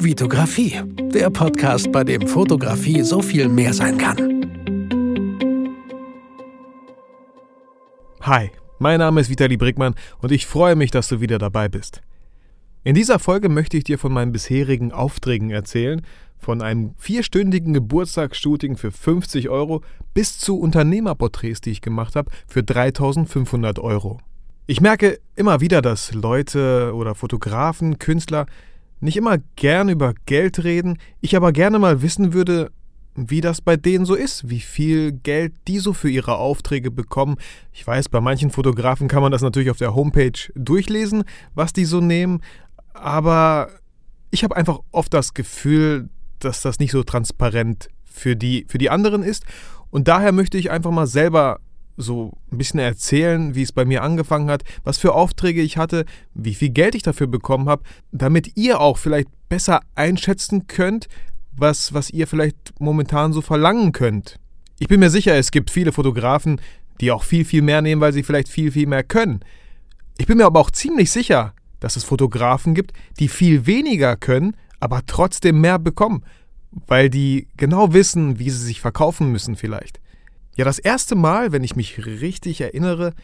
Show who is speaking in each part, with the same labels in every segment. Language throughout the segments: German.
Speaker 1: Vitografie, der Podcast, bei dem Fotografie so viel mehr sein kann.
Speaker 2: Hi, mein Name ist Vitali Brickmann und ich freue mich, dass du wieder dabei bist. In dieser Folge möchte ich dir von meinen bisherigen Aufträgen erzählen, von einem vierstündigen Geburtstagsshooting für 50 Euro bis zu Unternehmerporträts, die ich gemacht habe, für 3500 Euro. Ich merke immer wieder, dass Leute oder Fotografen, Künstler nicht immer gern über Geld reden, ich aber gerne mal wissen würde, wie das bei denen so ist, wie viel Geld die so für ihre Aufträge bekommen. Ich weiß, bei manchen Fotografen kann man das natürlich auf der Homepage durchlesen, was die so nehmen, aber ich habe einfach oft das Gefühl, dass das nicht so transparent für die, für die anderen ist. Und daher möchte ich einfach mal selber so ein bisschen erzählen, wie es bei mir angefangen hat, was für Aufträge ich hatte, wie viel Geld ich dafür bekommen habe, damit ihr auch vielleicht besser einschätzen könnt, was, was ihr vielleicht momentan so verlangen könnt. Ich bin mir sicher, es gibt viele Fotografen, die auch viel, viel mehr nehmen, weil sie vielleicht viel, viel mehr können. Ich bin mir aber auch ziemlich sicher, dass es Fotografen gibt, die viel weniger können, aber trotzdem mehr bekommen, weil die genau wissen, wie sie sich verkaufen müssen vielleicht. Ja, das erste Mal, wenn ich mich richtig erinnere,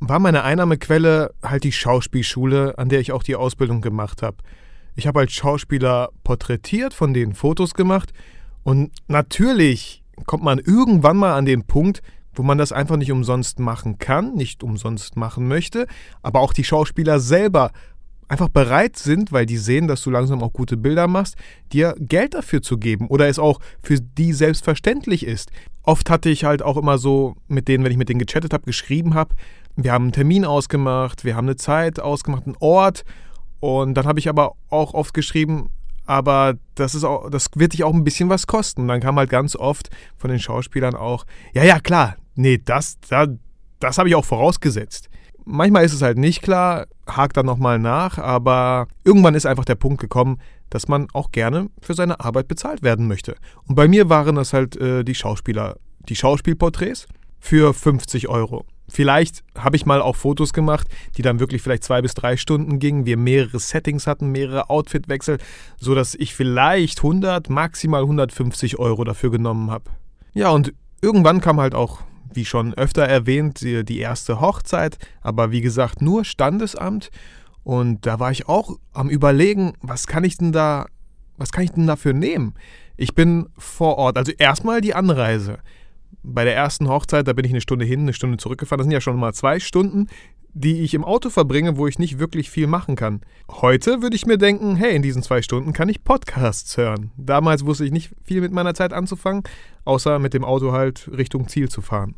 Speaker 2: war meine Einnahmequelle halt die Schauspielschule, an der ich auch die Ausbildung gemacht habe. Ich habe als Schauspieler porträtiert, von denen Fotos gemacht und natürlich kommt man irgendwann mal an den Punkt, wo man das einfach nicht umsonst machen kann, nicht umsonst machen möchte, aber auch die Schauspieler selber einfach bereit sind, weil die sehen, dass du langsam auch gute Bilder machst, dir Geld dafür zu geben oder es auch für die selbstverständlich ist. Oft hatte ich halt auch immer so mit denen, wenn ich mit denen gechattet habe, geschrieben habe, wir haben einen Termin ausgemacht, wir haben eine Zeit ausgemacht, einen Ort und dann habe ich aber auch oft geschrieben, aber das ist auch, das wird dich auch ein bisschen was kosten. Und dann kam halt ganz oft von den Schauspielern auch, ja, ja, klar, nee, das, das, das habe ich auch vorausgesetzt. Manchmal ist es halt nicht klar, hakt dann nochmal nach, aber irgendwann ist einfach der Punkt gekommen, dass man auch gerne für seine Arbeit bezahlt werden möchte. Und bei mir waren das halt äh, die Schauspieler, die Schauspielporträts für 50 Euro. Vielleicht habe ich mal auch Fotos gemacht, die dann wirklich vielleicht zwei bis drei Stunden gingen, wir mehrere Settings hatten, mehrere Outfitwechsel, sodass ich vielleicht 100, maximal 150 Euro dafür genommen habe. Ja, und irgendwann kam halt auch wie schon öfter erwähnt, die erste Hochzeit, aber wie gesagt nur Standesamt. Und da war ich auch am Überlegen, was kann ich denn da, was kann ich denn dafür nehmen? Ich bin vor Ort, also erstmal die Anreise. Bei der ersten Hochzeit, da bin ich eine Stunde hin, eine Stunde zurückgefahren. Das sind ja schon mal zwei Stunden, die ich im Auto verbringe, wo ich nicht wirklich viel machen kann. Heute würde ich mir denken, hey, in diesen zwei Stunden kann ich Podcasts hören. Damals wusste ich nicht viel mit meiner Zeit anzufangen, außer mit dem Auto halt Richtung Ziel zu fahren.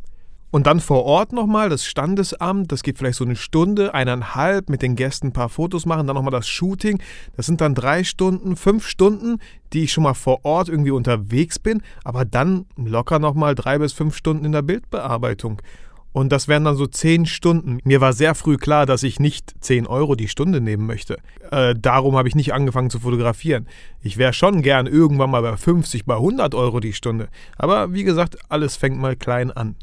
Speaker 2: Und dann vor Ort nochmal das Standesamt, das geht vielleicht so eine Stunde, eineinhalb, mit den Gästen ein paar Fotos machen, dann nochmal das Shooting. Das sind dann drei Stunden, fünf Stunden, die ich schon mal vor Ort irgendwie unterwegs bin, aber dann locker nochmal drei bis fünf Stunden in der Bildbearbeitung. Und das wären dann so 10 Stunden. Mir war sehr früh klar, dass ich nicht 10 Euro die Stunde nehmen möchte. Äh, darum habe ich nicht angefangen zu fotografieren. Ich wäre schon gern irgendwann mal bei 50, bei 100 Euro die Stunde. Aber wie gesagt, alles fängt mal klein an.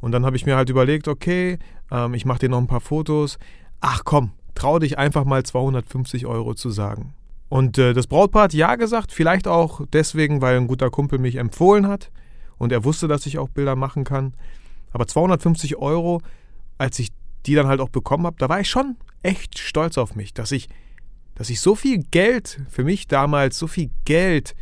Speaker 2: Und dann habe ich mir halt überlegt, okay, ähm, ich mache dir noch ein paar Fotos. Ach komm, trau dich einfach mal 250 Euro zu sagen. Und äh, das Brautpaar hat ja gesagt, vielleicht auch deswegen, weil ein guter Kumpel mich empfohlen hat und er wusste, dass ich auch Bilder machen kann. Aber 250 Euro, als ich die dann halt auch bekommen habe, da war ich schon echt stolz auf mich, dass ich, dass ich so viel Geld, für mich damals so viel Geld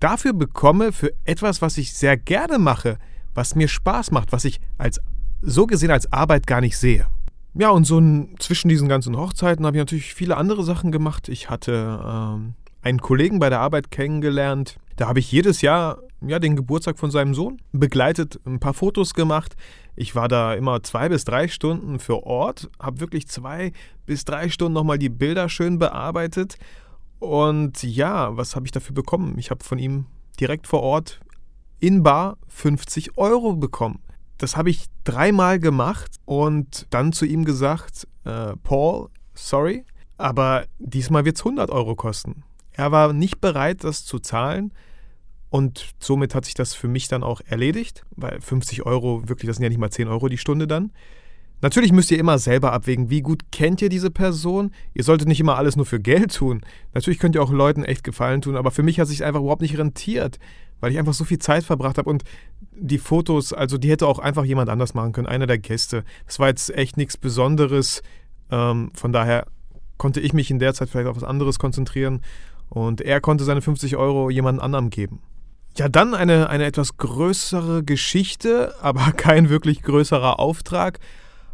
Speaker 2: dafür bekomme, für etwas, was ich sehr gerne mache, was mir Spaß macht, was ich als so gesehen als Arbeit gar nicht sehe. Ja, und so ein, zwischen diesen ganzen Hochzeiten habe ich natürlich viele andere Sachen gemacht. Ich hatte ähm, einen Kollegen bei der Arbeit kennengelernt. Da habe ich jedes Jahr ja, den Geburtstag von seinem Sohn begleitet, ein paar Fotos gemacht. Ich war da immer zwei bis drei Stunden für Ort, habe wirklich zwei bis drei Stunden nochmal die Bilder schön bearbeitet. Und ja, was habe ich dafür bekommen? Ich habe von ihm direkt vor Ort in Bar 50 Euro bekommen. Das habe ich dreimal gemacht und dann zu ihm gesagt, äh, Paul, sorry, aber diesmal wird es 100 Euro kosten. Er war nicht bereit, das zu zahlen. Und somit hat sich das für mich dann auch erledigt, weil 50 Euro, wirklich, das sind ja nicht mal 10 Euro die Stunde dann. Natürlich müsst ihr immer selber abwägen, wie gut kennt ihr diese Person. Ihr solltet nicht immer alles nur für Geld tun. Natürlich könnt ihr auch Leuten echt Gefallen tun, aber für mich hat es sich einfach überhaupt nicht rentiert, weil ich einfach so viel Zeit verbracht habe und die Fotos, also die hätte auch einfach jemand anders machen können, einer der Gäste. Das war jetzt echt nichts Besonderes. Ähm, von daher konnte ich mich in der Zeit vielleicht auf was anderes konzentrieren und er konnte seine 50 Euro jemand anderem geben. Ja, dann eine, eine etwas größere Geschichte, aber kein wirklich größerer Auftrag.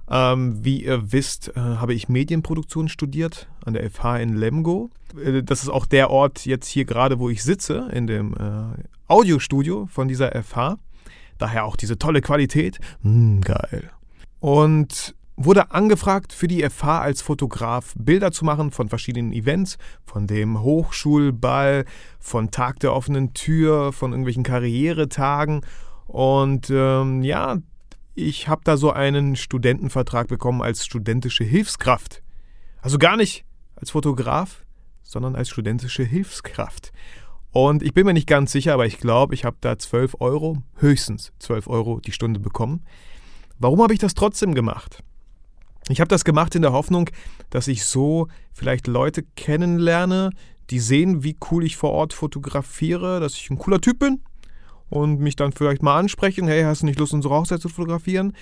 Speaker 2: Ähm, wie ihr wisst, äh, habe ich Medienproduktion studiert an der FH in Lemgo. Äh, das ist auch der Ort jetzt hier gerade, wo ich sitze, in dem äh, Audiostudio von dieser FH. Daher auch diese tolle Qualität. Mm, geil. Und wurde angefragt, für die FH als Fotograf Bilder zu machen von verschiedenen Events, von dem Hochschulball, von Tag der offenen Tür, von irgendwelchen Karrieretagen. Und ähm, ja, ich habe da so einen Studentenvertrag bekommen als studentische Hilfskraft. Also gar nicht als Fotograf, sondern als studentische Hilfskraft. Und ich bin mir nicht ganz sicher, aber ich glaube, ich habe da 12 Euro, höchstens 12 Euro die Stunde bekommen. Warum habe ich das trotzdem gemacht? Ich habe das gemacht in der Hoffnung, dass ich so vielleicht Leute kennenlerne, die sehen, wie cool ich vor Ort fotografiere, dass ich ein cooler Typ bin und mich dann vielleicht mal ansprechen, hey, hast du nicht Lust, unsere Hochzeit zu fotografieren?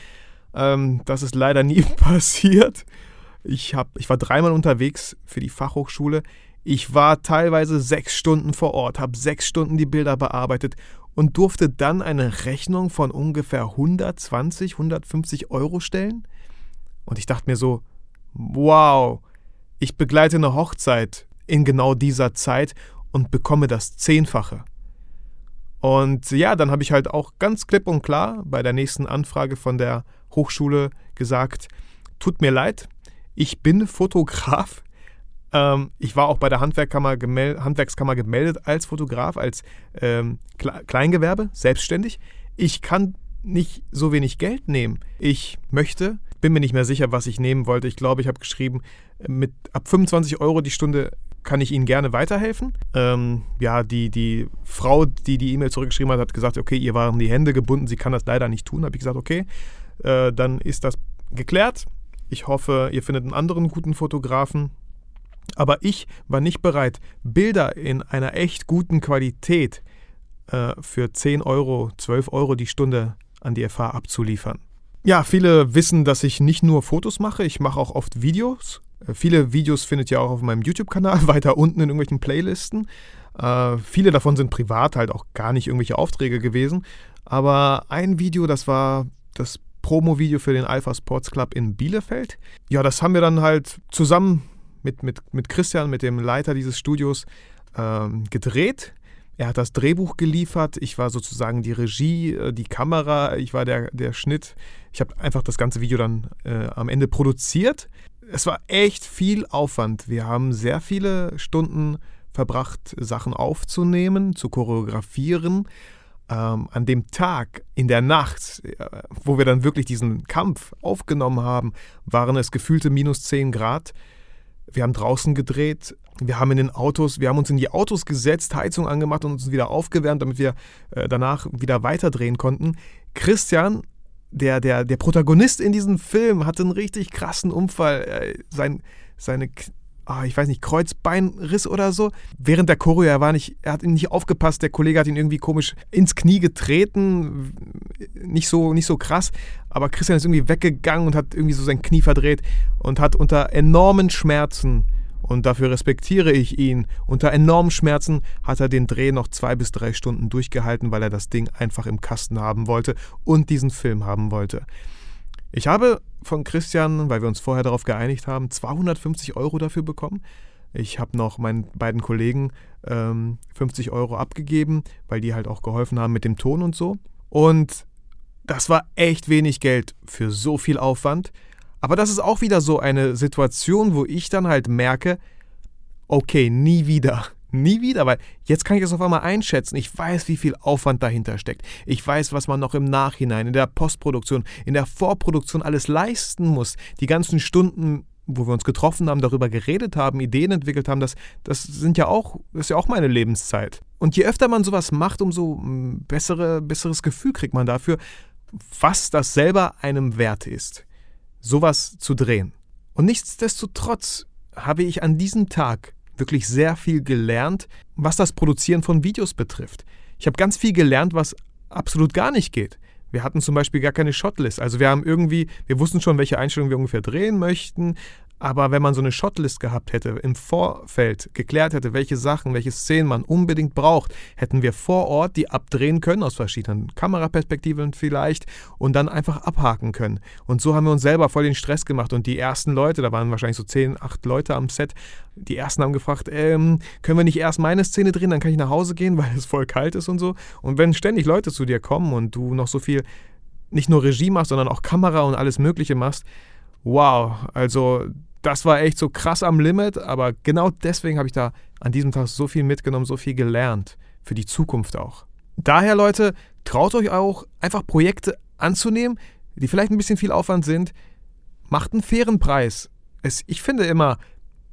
Speaker 2: Ähm, das ist leider nie passiert. Ich, hab, ich war dreimal unterwegs für die Fachhochschule. Ich war teilweise sechs Stunden vor Ort, habe sechs Stunden die Bilder bearbeitet und durfte dann eine Rechnung von ungefähr 120, 150 Euro stellen. Und ich dachte mir so, wow, ich begleite eine Hochzeit in genau dieser Zeit und bekomme das Zehnfache. Und ja, dann habe ich halt auch ganz klipp und klar bei der nächsten Anfrage von der Hochschule gesagt, tut mir leid, ich bin Fotograf. Ähm, ich war auch bei der Handwerkskammer, gemel Handwerkskammer gemeldet als Fotograf, als ähm, Kleingewerbe, selbstständig. Ich kann nicht so wenig Geld nehmen. Ich möchte bin mir nicht mehr sicher, was ich nehmen wollte. Ich glaube, ich habe geschrieben, mit ab 25 Euro die Stunde kann ich Ihnen gerne weiterhelfen. Ähm, ja, die, die Frau, die die E-Mail zurückgeschrieben hat, hat gesagt, okay, ihr waren die Hände gebunden, sie kann das leider nicht tun. Habe ich gesagt, okay, äh, dann ist das geklärt. Ich hoffe, ihr findet einen anderen guten Fotografen. Aber ich war nicht bereit, Bilder in einer echt guten Qualität äh, für 10 Euro, 12 Euro die Stunde an die FH abzuliefern. Ja, viele wissen, dass ich nicht nur Fotos mache, ich mache auch oft Videos. Äh, viele Videos findet ihr auch auf meinem YouTube-Kanal, weiter unten in irgendwelchen Playlisten. Äh, viele davon sind privat, halt auch gar nicht irgendwelche Aufträge gewesen. Aber ein Video, das war das Promo-Video für den Alpha Sports Club in Bielefeld. Ja, das haben wir dann halt zusammen mit, mit, mit Christian, mit dem Leiter dieses Studios, ähm, gedreht. Er hat das Drehbuch geliefert, ich war sozusagen die Regie, äh, die Kamera, ich war der, der Schnitt. Ich habe einfach das ganze Video dann äh, am Ende produziert. Es war echt viel Aufwand. Wir haben sehr viele Stunden verbracht, Sachen aufzunehmen, zu choreografieren. Ähm, an dem Tag, in der Nacht, äh, wo wir dann wirklich diesen Kampf aufgenommen haben, waren es gefühlte minus 10 Grad. Wir haben draußen gedreht, wir haben in den Autos, wir haben uns in die Autos gesetzt, Heizung angemacht und uns wieder aufgewärmt, damit wir äh, danach wieder weiterdrehen konnten. Christian, der, der, der Protagonist in diesem Film, hatte einen richtig krassen Unfall. Äh, sein, seine oh, ich weiß nicht, Kreuzbeinriss oder so. Während der Choreo, er war nicht, er hat nicht aufgepasst, der Kollege hat ihn irgendwie komisch ins Knie getreten. Nicht so, nicht so krass, aber Christian ist irgendwie weggegangen und hat irgendwie so sein Knie verdreht und hat unter enormen Schmerzen und dafür respektiere ich ihn. Unter enormen Schmerzen hat er den Dreh noch zwei bis drei Stunden durchgehalten, weil er das Ding einfach im Kasten haben wollte und diesen Film haben wollte. Ich habe von Christian, weil wir uns vorher darauf geeinigt haben, 250 Euro dafür bekommen. Ich habe noch meinen beiden Kollegen ähm, 50 Euro abgegeben, weil die halt auch geholfen haben mit dem Ton und so. Und das war echt wenig Geld für so viel Aufwand. Aber das ist auch wieder so eine Situation, wo ich dann halt merke, okay, nie wieder. Nie wieder, weil jetzt kann ich es auf einmal einschätzen. Ich weiß, wie viel Aufwand dahinter steckt. Ich weiß, was man noch im Nachhinein, in der Postproduktion, in der Vorproduktion alles leisten muss. Die ganzen Stunden, wo wir uns getroffen haben, darüber geredet haben, Ideen entwickelt haben, das, das sind ja auch, das ist ja auch meine Lebenszeit. Und je öfter man sowas macht, umso mm, bessere, besseres Gefühl kriegt man dafür, was das selber einem wert ist. Sowas zu drehen. Und nichtsdestotrotz habe ich an diesem Tag wirklich sehr viel gelernt, was das Produzieren von Videos betrifft. Ich habe ganz viel gelernt, was absolut gar nicht geht. Wir hatten zum Beispiel gar keine Shotlist. Also wir haben irgendwie, wir wussten schon, welche Einstellungen wir ungefähr drehen möchten, aber wenn man so eine Shotlist gehabt hätte, im Vorfeld geklärt hätte, welche Sachen, welche Szenen man unbedingt braucht, hätten wir vor Ort die abdrehen können, aus verschiedenen Kameraperspektiven vielleicht, und dann einfach abhaken können. Und so haben wir uns selber voll den Stress gemacht. Und die ersten Leute, da waren wahrscheinlich so 10, 8 Leute am Set, die ersten haben gefragt, ähm, können wir nicht erst meine Szene drehen, dann kann ich nach Hause gehen, weil es voll kalt ist und so. Und wenn ständig Leute zu dir kommen und du noch so viel nicht nur Regie machst, sondern auch Kamera und alles Mögliche machst, wow, also das war echt so krass am Limit, aber genau deswegen habe ich da an diesem Tag so viel mitgenommen, so viel gelernt. Für die Zukunft auch. Daher, Leute, traut euch auch, einfach Projekte anzunehmen, die vielleicht ein bisschen viel Aufwand sind. Macht einen fairen Preis. Es, ich finde immer,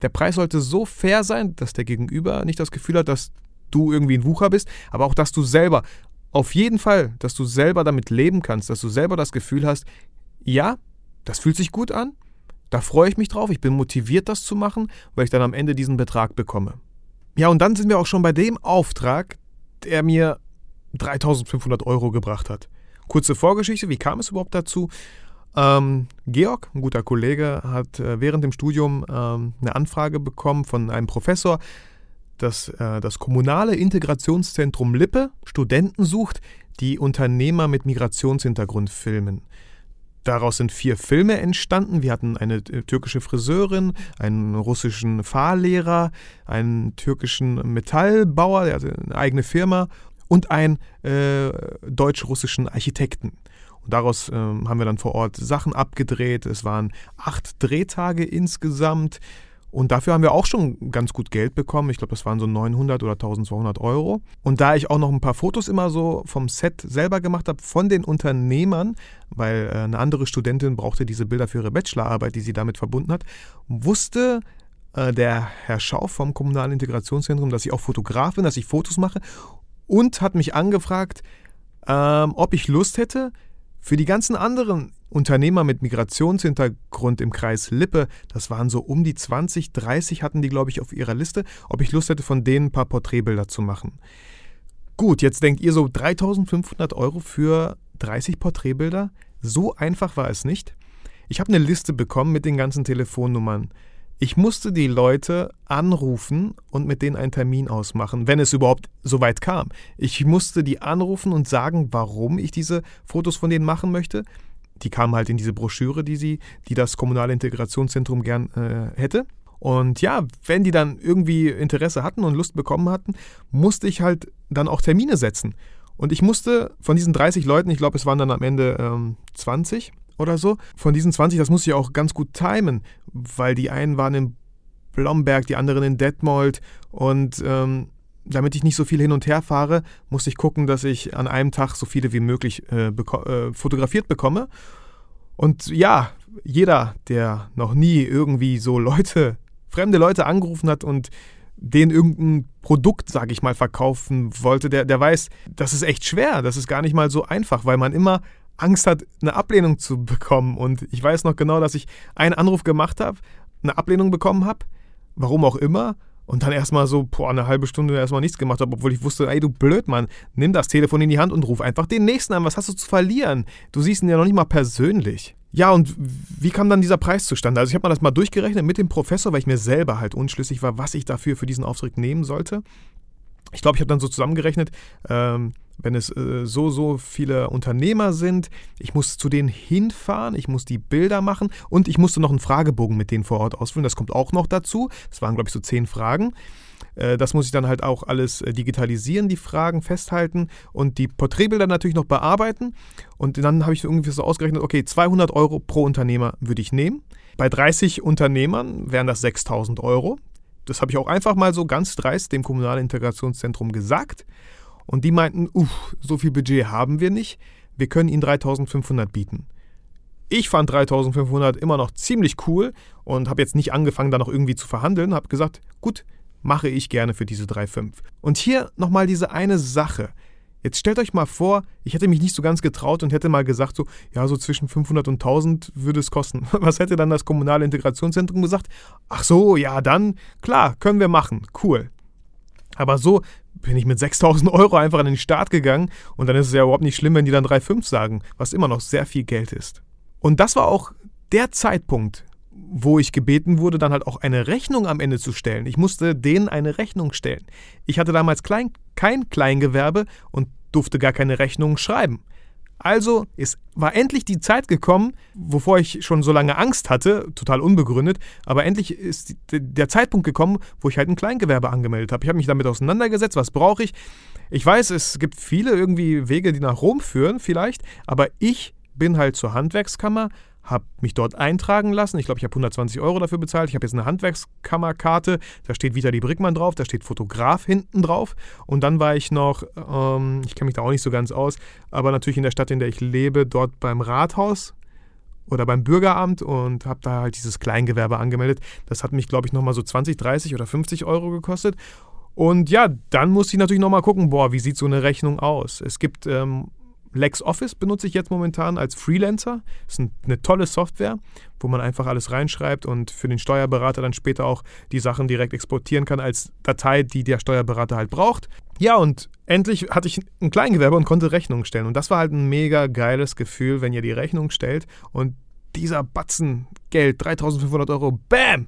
Speaker 2: der Preis sollte so fair sein, dass der Gegenüber nicht das Gefühl hat, dass du irgendwie ein Wucher bist, aber auch, dass du selber, auf jeden Fall, dass du selber damit leben kannst, dass du selber das Gefühl hast, ja, das fühlt sich gut an, da freue ich mich drauf, ich bin motiviert, das zu machen, weil ich dann am Ende diesen Betrag bekomme. Ja, und dann sind wir auch schon bei dem Auftrag, der mir 3500 Euro gebracht hat. Kurze Vorgeschichte, wie kam es überhaupt dazu? Ähm, Georg, ein guter Kollege, hat äh, während dem Studium ähm, eine Anfrage bekommen von einem Professor, dass äh, das kommunale Integrationszentrum Lippe Studenten sucht, die Unternehmer mit Migrationshintergrund filmen. Daraus sind vier Filme entstanden. Wir hatten eine äh, türkische Friseurin, einen russischen Fahrlehrer, einen türkischen Metallbauer, der hatte eine eigene Firma und einen äh, deutsch-russischen Architekten. Und daraus äh, haben wir dann vor Ort Sachen abgedreht. Es waren acht Drehtage insgesamt. Und dafür haben wir auch schon ganz gut Geld bekommen. Ich glaube, das waren so 900 oder 1200 Euro. Und da ich auch noch ein paar Fotos immer so vom Set selber gemacht habe, von den Unternehmern, weil äh, eine andere Studentin brauchte diese Bilder für ihre Bachelorarbeit, die sie damit verbunden hat, wusste äh, der Herr Schau vom Kommunalen Integrationszentrum, dass ich auch Fotograf bin, dass ich Fotos mache und hat mich angefragt, ähm, ob ich Lust hätte, für die ganzen anderen Unternehmer mit Migrationshintergrund im Kreis Lippe, das waren so um die 20, 30 hatten die, glaube ich, auf ihrer Liste, ob ich Lust hätte, von denen ein paar Porträtbilder zu machen. Gut, jetzt denkt ihr so 3500 Euro für 30 Porträtbilder? So einfach war es nicht. Ich habe eine Liste bekommen mit den ganzen Telefonnummern. Ich musste die Leute anrufen und mit denen einen Termin ausmachen, wenn es überhaupt so weit kam. Ich musste die anrufen und sagen, warum ich diese Fotos von denen machen möchte. Die kamen halt in diese Broschüre, die sie, die das kommunale Integrationszentrum gern äh, hätte. Und ja, wenn die dann irgendwie Interesse hatten und Lust bekommen hatten, musste ich halt dann auch Termine setzen. Und ich musste von diesen 30 Leuten, ich glaube, es waren dann am Ende ähm, 20, oder so. Von diesen 20, das muss ich auch ganz gut timen, weil die einen waren in Blomberg, die anderen in Detmold und ähm, damit ich nicht so viel hin und her fahre, musste ich gucken, dass ich an einem Tag so viele wie möglich äh, beko äh, fotografiert bekomme. Und ja, jeder, der noch nie irgendwie so Leute, fremde Leute angerufen hat und denen irgendein Produkt, sage ich mal, verkaufen wollte, der, der weiß, das ist echt schwer, das ist gar nicht mal so einfach, weil man immer Angst hat, eine Ablehnung zu bekommen. Und ich weiß noch genau, dass ich einen Anruf gemacht habe, eine Ablehnung bekommen habe, warum auch immer, und dann erstmal so, boah, eine halbe Stunde erstmal nichts gemacht habe, obwohl ich wusste, ey, du Blödmann, nimm das Telefon in die Hand und ruf einfach den nächsten an. Was hast du zu verlieren? Du siehst ihn ja noch nicht mal persönlich. Ja, und wie kam dann dieser Preis zustande? Also ich habe mal das mal durchgerechnet mit dem Professor, weil ich mir selber halt unschlüssig war, was ich dafür für diesen Auftrag nehmen sollte. Ich glaube, ich habe dann so zusammengerechnet, ähm, wenn es äh, so, so viele Unternehmer sind, ich muss zu denen hinfahren, ich muss die Bilder machen und ich musste noch einen Fragebogen mit denen vor Ort ausfüllen. Das kommt auch noch dazu. Das waren, glaube ich, so zehn Fragen. Äh, das muss ich dann halt auch alles äh, digitalisieren, die Fragen festhalten und die Porträtbilder natürlich noch bearbeiten. Und dann habe ich irgendwie so ausgerechnet, okay, 200 Euro pro Unternehmer würde ich nehmen. Bei 30 Unternehmern wären das 6000 Euro. Das habe ich auch einfach mal so ganz dreist dem Kommunalen Integrationszentrum gesagt. Und die meinten, uff, so viel Budget haben wir nicht, wir können ihnen 3500 bieten. Ich fand 3500 immer noch ziemlich cool und habe jetzt nicht angefangen, da noch irgendwie zu verhandeln, habe gesagt, gut, mache ich gerne für diese 3,5. Und hier nochmal diese eine Sache. Jetzt stellt euch mal vor, ich hätte mich nicht so ganz getraut und hätte mal gesagt, so, ja, so zwischen 500 und 1000 würde es kosten. Was hätte dann das kommunale Integrationszentrum gesagt? Ach so, ja, dann, klar, können wir machen, cool. Aber so bin ich mit 6000 Euro einfach an den Start gegangen und dann ist es ja überhaupt nicht schlimm, wenn die dann 3,5 sagen, was immer noch sehr viel Geld ist. Und das war auch der Zeitpunkt, wo ich gebeten wurde, dann halt auch eine Rechnung am Ende zu stellen. Ich musste denen eine Rechnung stellen. Ich hatte damals klein, kein Kleingewerbe und durfte gar keine Rechnung schreiben. Also ist, war endlich die Zeit gekommen, wovor ich schon so lange Angst hatte, total unbegründet, aber endlich ist der Zeitpunkt gekommen, wo ich halt ein Kleingewerbe angemeldet habe. Ich habe mich damit auseinandergesetzt, was brauche ich. Ich weiß, es gibt viele irgendwie Wege, die nach Rom führen, vielleicht, aber ich bin halt zur Handwerkskammer, habe mich dort eintragen lassen. Ich glaube, ich habe 120 Euro dafür bezahlt. Ich habe jetzt eine Handwerkskammerkarte. Da steht Vitali Brickmann drauf, da steht Fotograf hinten drauf. Und dann war ich noch, ähm, ich kenne mich da auch nicht so ganz aus, aber natürlich in der Stadt, in der ich lebe, dort beim Rathaus oder beim Bürgeramt und habe da halt dieses Kleingewerbe angemeldet. Das hat mich, glaube ich, nochmal so 20, 30 oder 50 Euro gekostet. Und ja, dann musste ich natürlich nochmal gucken, boah, wie sieht so eine Rechnung aus? Es gibt ähm, LexOffice benutze ich jetzt momentan als Freelancer. Das ist eine tolle Software, wo man einfach alles reinschreibt und für den Steuerberater dann später auch die Sachen direkt exportieren kann als Datei, die der Steuerberater halt braucht. Ja, und endlich hatte ich ein Kleingewerbe und konnte Rechnungen stellen. Und das war halt ein mega geiles Gefühl, wenn ihr die Rechnung stellt und dieser Batzen Geld, 3500 Euro, bam,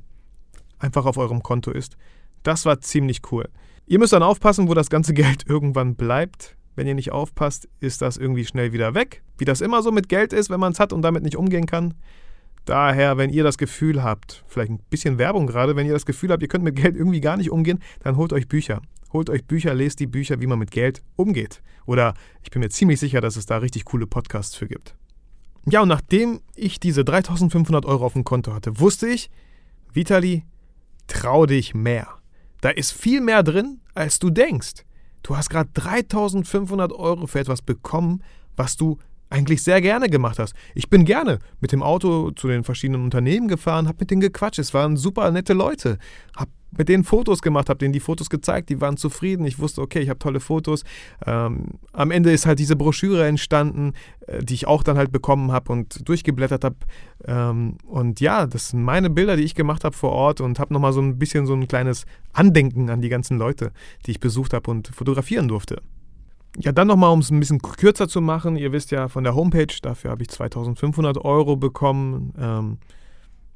Speaker 2: einfach auf eurem Konto ist. Das war ziemlich cool. Ihr müsst dann aufpassen, wo das ganze Geld irgendwann bleibt. Wenn ihr nicht aufpasst, ist das irgendwie schnell wieder weg. Wie das immer so mit Geld ist, wenn man es hat und damit nicht umgehen kann. Daher, wenn ihr das Gefühl habt, vielleicht ein bisschen Werbung gerade, wenn ihr das Gefühl habt, ihr könnt mit Geld irgendwie gar nicht umgehen, dann holt euch Bücher. Holt euch Bücher, lest die Bücher, wie man mit Geld umgeht. Oder ich bin mir ziemlich sicher, dass es da richtig coole Podcasts für gibt. Ja, und nachdem ich diese 3500 Euro auf dem Konto hatte, wusste ich, Vitali, trau dich mehr. Da ist viel mehr drin, als du denkst. Du hast gerade 3500 Euro für etwas bekommen, was du eigentlich sehr gerne gemacht hast. Ich bin gerne mit dem Auto zu den verschiedenen Unternehmen gefahren, habe mit denen gequatscht. Es waren super nette Leute. Habe mit denen Fotos gemacht, habe denen die Fotos gezeigt, die waren zufrieden. Ich wusste, okay, ich habe tolle Fotos. Ähm, am Ende ist halt diese Broschüre entstanden, äh, die ich auch dann halt bekommen habe und durchgeblättert habe. Ähm, und ja, das sind meine Bilder, die ich gemacht habe vor Ort und habe nochmal so ein bisschen so ein kleines Andenken an die ganzen Leute, die ich besucht habe und fotografieren durfte. Ja, dann nochmal, um es ein bisschen kürzer zu machen. Ihr wisst ja von der Homepage, dafür habe ich 2500 Euro bekommen. Ähm,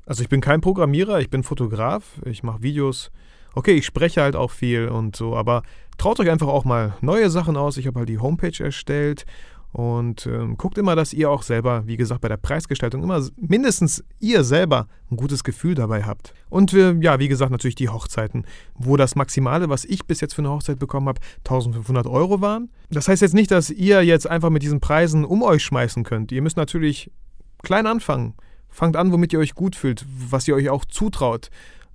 Speaker 2: also ich bin kein Programmierer, ich bin Fotograf, ich mache Videos. Okay, ich spreche halt auch viel und so, aber traut euch einfach auch mal neue Sachen aus. Ich habe halt die Homepage erstellt und ähm, guckt immer, dass ihr auch selber, wie gesagt, bei der Preisgestaltung immer mindestens ihr selber ein gutes Gefühl dabei habt. Und äh, ja, wie gesagt, natürlich die Hochzeiten, wo das Maximale, was ich bis jetzt für eine Hochzeit bekommen habe, 1500 Euro waren. Das heißt jetzt nicht, dass ihr jetzt einfach mit diesen Preisen um euch schmeißen könnt. Ihr müsst natürlich klein anfangen. Fangt an, womit ihr euch gut fühlt, was ihr euch auch zutraut.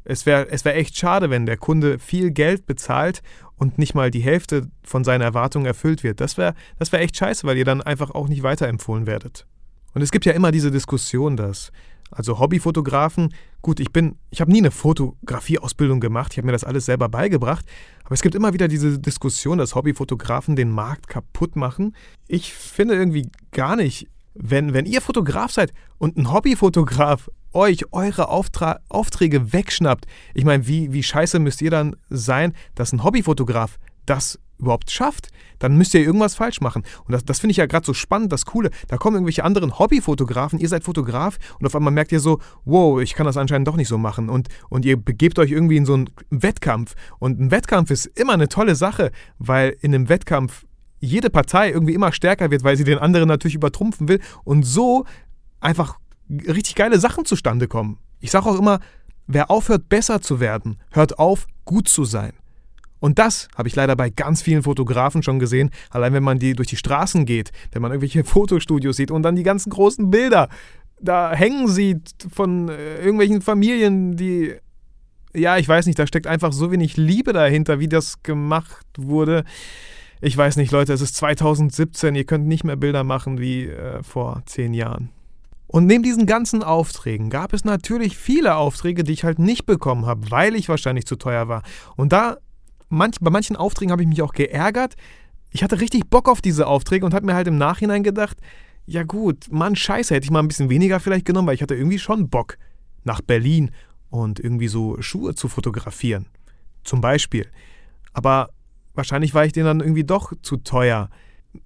Speaker 2: Es wäre es wär echt schade, wenn der Kunde viel Geld bezahlt und nicht mal die Hälfte von seinen Erwartungen erfüllt wird. Das wäre das wär echt scheiße, weil ihr dann einfach auch nicht weiterempfohlen werdet. Und es gibt ja immer diese Diskussion, dass also Hobbyfotografen, gut, ich bin, ich habe nie eine Fotografieausbildung gemacht, ich habe mir das alles selber beigebracht, aber es gibt immer wieder diese Diskussion, dass Hobbyfotografen den Markt kaputt machen. Ich finde irgendwie gar nicht wenn, wenn ihr Fotograf seid und ein Hobbyfotograf euch eure Auftra Aufträge wegschnappt, ich meine, wie, wie scheiße müsst ihr dann sein, dass ein Hobbyfotograf das überhaupt schafft, dann müsst ihr irgendwas falsch machen. Und das, das finde ich ja gerade so spannend, das Coole. Da kommen irgendwelche anderen Hobbyfotografen, ihr seid Fotograf und auf einmal merkt ihr so, wow, ich kann das anscheinend doch nicht so machen. Und, und ihr begebt euch irgendwie in so einen Wettkampf. Und ein Wettkampf ist immer eine tolle Sache, weil in einem Wettkampf jede Partei irgendwie immer stärker wird, weil sie den anderen natürlich übertrumpfen will und so einfach richtig geile Sachen zustande kommen. Ich sage auch immer, wer aufhört besser zu werden, hört auf gut zu sein. Und das habe ich leider bei ganz vielen Fotografen schon gesehen, allein wenn man die durch die Straßen geht, wenn man irgendwelche Fotostudios sieht und dann die ganzen großen Bilder da hängen sieht von äh, irgendwelchen Familien, die ja, ich weiß nicht, da steckt einfach so wenig Liebe dahinter, wie das gemacht wurde ich weiß nicht, Leute, es ist 2017, ihr könnt nicht mehr Bilder machen wie äh, vor zehn Jahren. Und neben diesen ganzen Aufträgen gab es natürlich viele Aufträge, die ich halt nicht bekommen habe, weil ich wahrscheinlich zu teuer war. Und da, manch, bei manchen Aufträgen habe ich mich auch geärgert, ich hatte richtig Bock auf diese Aufträge und habe mir halt im Nachhinein gedacht, ja gut, Mann, scheiße, hätte ich mal ein bisschen weniger vielleicht genommen, weil ich hatte irgendwie schon Bock nach Berlin und irgendwie so Schuhe zu fotografieren. Zum Beispiel. Aber wahrscheinlich war ich denen dann irgendwie doch zu teuer.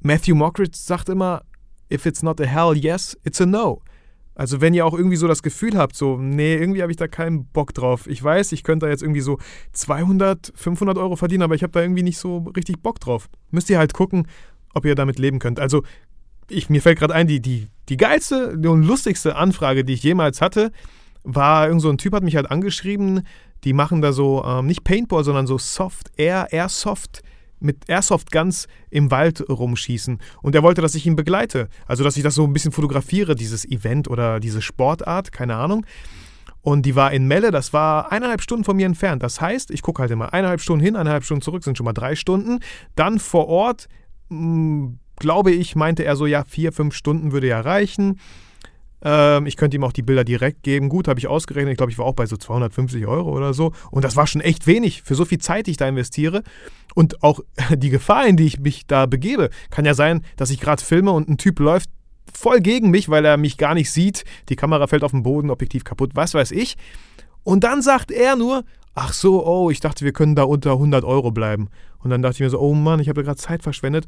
Speaker 2: Matthew Mockridge sagt immer, if it's not a hell yes, it's a no. Also wenn ihr auch irgendwie so das Gefühl habt, so, nee, irgendwie habe ich da keinen Bock drauf. Ich weiß, ich könnte da jetzt irgendwie so 200, 500 Euro verdienen, aber ich habe da irgendwie nicht so richtig Bock drauf. Müsst ihr halt gucken, ob ihr damit leben könnt. Also ich, mir fällt gerade ein, die, die, die geilste und lustigste Anfrage, die ich jemals hatte, war irgend so ein Typ hat mich halt angeschrieben, die machen da so ähm, nicht Paintball, sondern so Soft Air, Airsoft mit Airsoft Guns im Wald rumschießen. Und er wollte, dass ich ihn begleite. Also, dass ich das so ein bisschen fotografiere, dieses Event oder diese Sportart, keine Ahnung. Und die war in Melle, das war eineinhalb Stunden von mir entfernt. Das heißt, ich gucke halt immer eineinhalb Stunden hin, eineinhalb Stunden zurück, sind schon mal drei Stunden. Dann vor Ort, mh, hm, glaube ich, meinte er so, ja, vier, fünf Stunden würde ja reichen. Ähm, ich könnte ihm auch die Bilder direkt geben. Gut, habe ich ausgerechnet. Ich glaube, ich war auch bei so 250 Euro oder so. Und das war schon echt wenig für so viel Zeit, die ich da investiere. Und auch die Gefahr, in die ich mich da begebe, kann ja sein, dass ich gerade filme und ein Typ läuft voll gegen mich, weil er mich gar nicht sieht. Die Kamera fällt auf den Boden, Objektiv kaputt, was weiß ich. Und dann sagt er nur, ach so, oh, ich dachte, wir können da unter 100 Euro bleiben. Und dann dachte ich mir so, oh Mann, ich habe gerade Zeit verschwendet.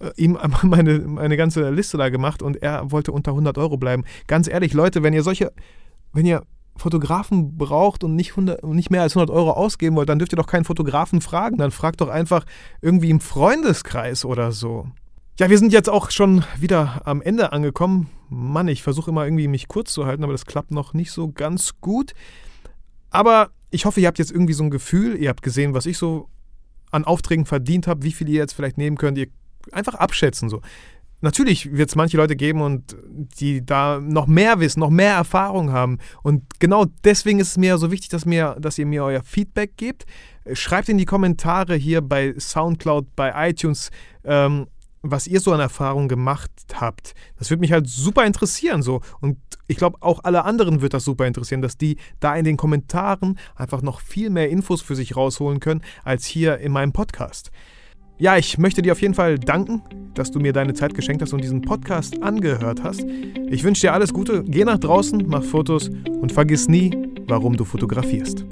Speaker 2: Äh, ihm meine, meine ganze Liste da gemacht und er wollte unter 100 Euro bleiben. Ganz ehrlich, Leute, wenn ihr solche, wenn ihr Fotografen braucht und nicht, 100, nicht mehr als 100 Euro ausgeben wollt, dann dürft ihr doch keinen Fotografen fragen. Dann fragt doch einfach irgendwie im Freundeskreis oder so. Ja, wir sind jetzt auch schon wieder am Ende angekommen. Mann, ich versuche immer irgendwie mich kurz zu halten, aber das klappt noch nicht so ganz gut. Aber ich hoffe, ihr habt jetzt irgendwie so ein Gefühl, ihr habt gesehen, was ich so an Aufträgen verdient habe, wie viel ihr jetzt vielleicht nehmen könnt. Ihr einfach abschätzen. So. Natürlich wird es manche Leute geben und die da noch mehr wissen, noch mehr Erfahrung haben. Und genau deswegen ist es mir so wichtig, dass, mir, dass ihr mir euer Feedback gebt. Schreibt in die Kommentare hier bei Soundcloud, bei iTunes, ähm, was ihr so an Erfahrungen gemacht habt. Das würde mich halt super interessieren. So. Und ich glaube, auch alle anderen wird das super interessieren, dass die da in den Kommentaren einfach noch viel mehr Infos für sich rausholen können, als hier in meinem Podcast. Ja, ich möchte dir auf jeden Fall danken, dass du mir deine Zeit geschenkt hast und diesen Podcast angehört hast. Ich wünsche dir alles Gute, geh nach draußen, mach Fotos und vergiss nie, warum du fotografierst.